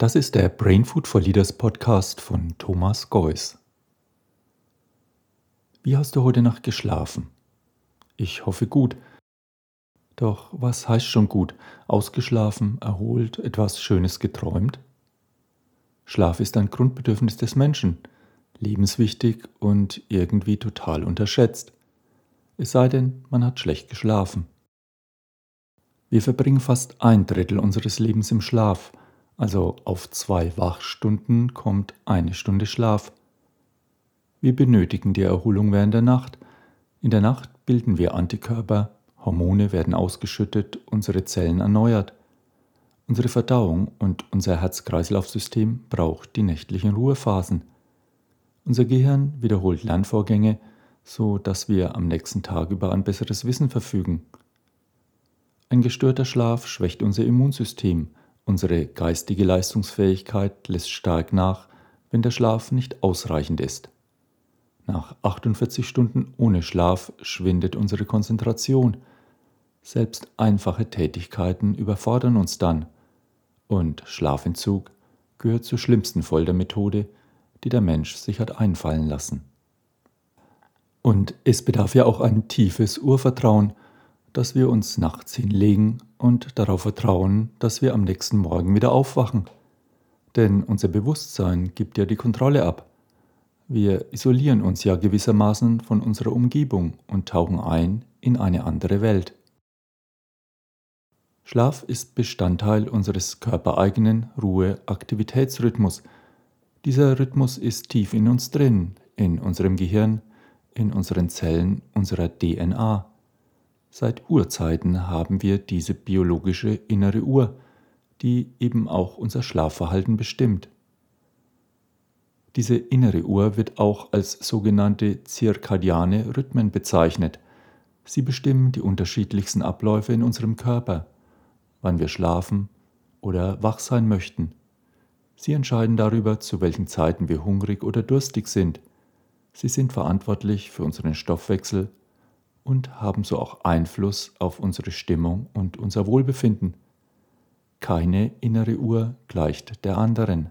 Das ist der Brain Food for Leaders Podcast von Thomas Geuss. Wie hast du heute Nacht geschlafen? Ich hoffe gut. Doch was heißt schon gut? Ausgeschlafen, erholt, etwas Schönes geträumt? Schlaf ist ein Grundbedürfnis des Menschen, lebenswichtig und irgendwie total unterschätzt. Es sei denn, man hat schlecht geschlafen. Wir verbringen fast ein Drittel unseres Lebens im Schlaf – also auf zwei Wachstunden kommt eine Stunde Schlaf. Wir benötigen die Erholung während der Nacht. In der Nacht bilden wir Antikörper, Hormone werden ausgeschüttet, unsere Zellen erneuert. Unsere Verdauung und unser Herz-Kreislauf-System braucht die nächtlichen Ruhephasen. Unser Gehirn wiederholt Lernvorgänge, so dass wir am nächsten Tag über ein besseres Wissen verfügen. Ein gestörter Schlaf schwächt unser Immunsystem, Unsere geistige Leistungsfähigkeit lässt stark nach, wenn der Schlaf nicht ausreichend ist. Nach 48 Stunden ohne Schlaf schwindet unsere Konzentration. Selbst einfache Tätigkeiten überfordern uns dann. Und Schlafentzug gehört zur schlimmsten Foltermethode, die der Mensch sich hat einfallen lassen. Und es bedarf ja auch ein tiefes Urvertrauen, dass wir uns nachts hinlegen und darauf vertrauen, dass wir am nächsten Morgen wieder aufwachen. Denn unser Bewusstsein gibt ja die Kontrolle ab. Wir isolieren uns ja gewissermaßen von unserer Umgebung und tauchen ein in eine andere Welt. Schlaf ist Bestandteil unseres körpereigenen Ruhe-Aktivitätsrhythmus. Dieser Rhythmus ist tief in uns drin, in unserem Gehirn, in unseren Zellen, unserer DNA. Seit Urzeiten haben wir diese biologische innere Uhr, die eben auch unser Schlafverhalten bestimmt. Diese innere Uhr wird auch als sogenannte zirkadiane Rhythmen bezeichnet. Sie bestimmen die unterschiedlichsten Abläufe in unserem Körper, wann wir schlafen oder wach sein möchten. Sie entscheiden darüber, zu welchen Zeiten wir hungrig oder durstig sind. Sie sind verantwortlich für unseren Stoffwechsel, und haben so auch Einfluss auf unsere Stimmung und unser Wohlbefinden. Keine innere Uhr gleicht der anderen.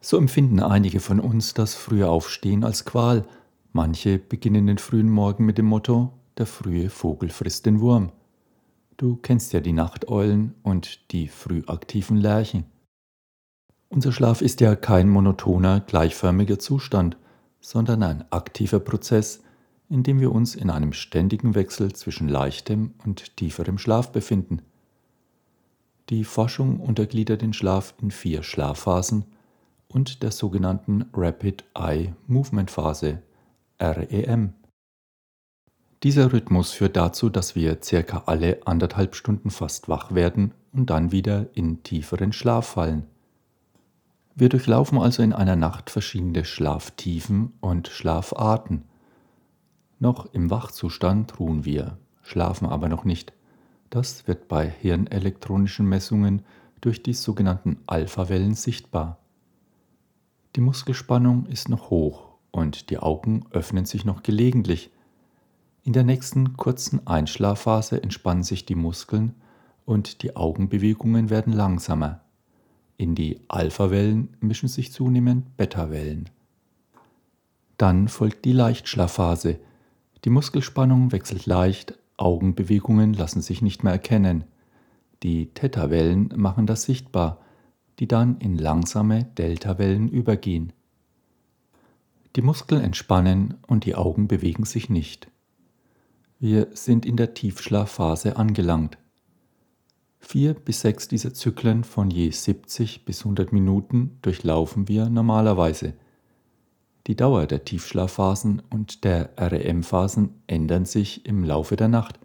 So empfinden einige von uns das frühe Aufstehen als Qual, manche beginnen den frühen Morgen mit dem Motto, der frühe Vogel frisst den Wurm. Du kennst ja die Nachteulen und die frühaktiven Lerchen. Unser Schlaf ist ja kein monotoner, gleichförmiger Zustand, sondern ein aktiver Prozess, indem wir uns in einem ständigen Wechsel zwischen leichtem und tieferem Schlaf befinden. Die Forschung untergliedert den Schlaf in vier Schlafphasen und der sogenannten Rapid Eye Movement Phase REM. Dieser Rhythmus führt dazu, dass wir circa alle anderthalb Stunden fast wach werden und dann wieder in tieferen Schlaf fallen. Wir durchlaufen also in einer Nacht verschiedene Schlaftiefen und Schlafarten. Noch im Wachzustand ruhen wir, schlafen aber noch nicht. Das wird bei hirnelektronischen Messungen durch die sogenannten Alphawellen sichtbar. Die Muskelspannung ist noch hoch und die Augen öffnen sich noch gelegentlich. In der nächsten kurzen Einschlafphase entspannen sich die Muskeln und die Augenbewegungen werden langsamer. In die Alphawellen mischen sich zunehmend Beta-Wellen. Dann folgt die Leichtschlafphase, die Muskelspannung wechselt leicht, Augenbewegungen lassen sich nicht mehr erkennen. Die Theta-Wellen machen das sichtbar, die dann in langsame Delta-Wellen übergehen. Die Muskeln entspannen und die Augen bewegen sich nicht. Wir sind in der Tiefschlafphase angelangt. Vier bis sechs dieser Zyklen von je 70 bis 100 Minuten durchlaufen wir normalerweise. Die Dauer der Tiefschlafphasen und der REM-Phasen ändern sich im Laufe der Nacht.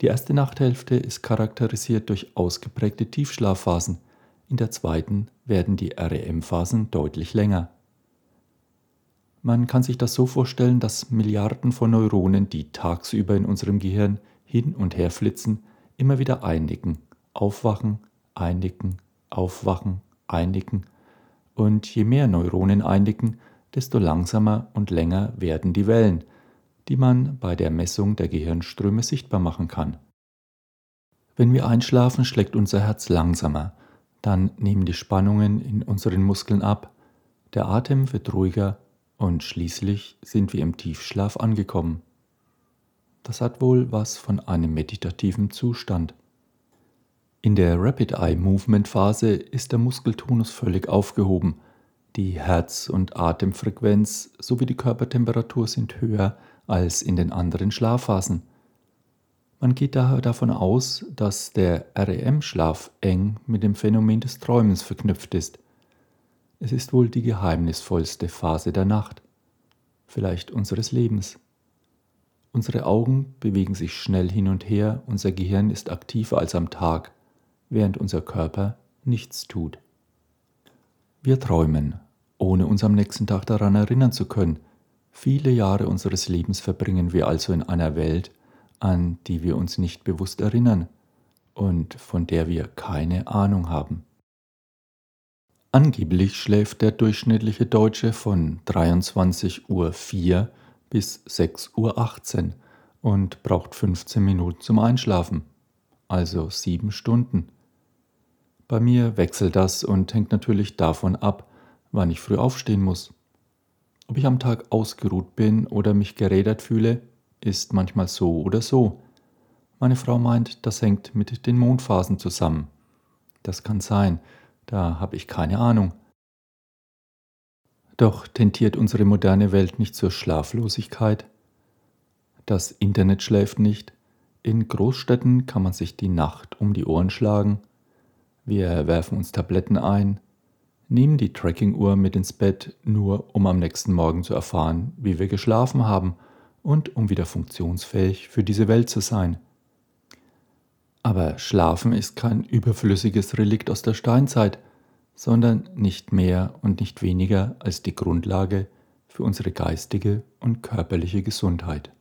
Die erste Nachthälfte ist charakterisiert durch ausgeprägte Tiefschlafphasen, in der zweiten werden die REM-Phasen deutlich länger. Man kann sich das so vorstellen, dass Milliarden von Neuronen, die tagsüber in unserem Gehirn hin und her flitzen, immer wieder einnicken, aufwachen, einnicken, aufwachen, einnicken. Und je mehr Neuronen einnicken, desto langsamer und länger werden die Wellen, die man bei der Messung der Gehirnströme sichtbar machen kann. Wenn wir einschlafen, schlägt unser Herz langsamer, Dann nehmen die Spannungen in unseren Muskeln ab, der Atem wird ruhiger und schließlich sind wir im Tiefschlaf angekommen. Das hat wohl was von einem meditativen Zustand. In der Rapid Eye Movement Phase ist der Muskeltonus völlig aufgehoben. Die Herz- und Atemfrequenz sowie die Körpertemperatur sind höher als in den anderen Schlafphasen. Man geht daher davon aus, dass der REM-Schlaf eng mit dem Phänomen des Träumens verknüpft ist. Es ist wohl die geheimnisvollste Phase der Nacht, vielleicht unseres Lebens. Unsere Augen bewegen sich schnell hin und her, unser Gehirn ist aktiver als am Tag, während unser Körper nichts tut. Wir träumen, ohne uns am nächsten Tag daran erinnern zu können. Viele Jahre unseres Lebens verbringen wir also in einer Welt, an die wir uns nicht bewusst erinnern und von der wir keine Ahnung haben. Angeblich schläft der durchschnittliche Deutsche von 23.04 Uhr bis 6.18 Uhr und braucht 15 Minuten zum Einschlafen, also sieben Stunden. Bei mir wechselt das und hängt natürlich davon ab, wann ich früh aufstehen muss. Ob ich am Tag ausgeruht bin oder mich gerädert fühle, ist manchmal so oder so. Meine Frau meint, das hängt mit den Mondphasen zusammen. Das kann sein, da habe ich keine Ahnung. Doch tentiert unsere moderne Welt nicht zur Schlaflosigkeit? Das Internet schläft nicht. In Großstädten kann man sich die Nacht um die Ohren schlagen. Wir werfen uns Tabletten ein, nehmen die Tracking-Uhr mit ins Bett, nur um am nächsten Morgen zu erfahren, wie wir geschlafen haben und um wieder funktionsfähig für diese Welt zu sein. Aber Schlafen ist kein überflüssiges Relikt aus der Steinzeit, sondern nicht mehr und nicht weniger als die Grundlage für unsere geistige und körperliche Gesundheit.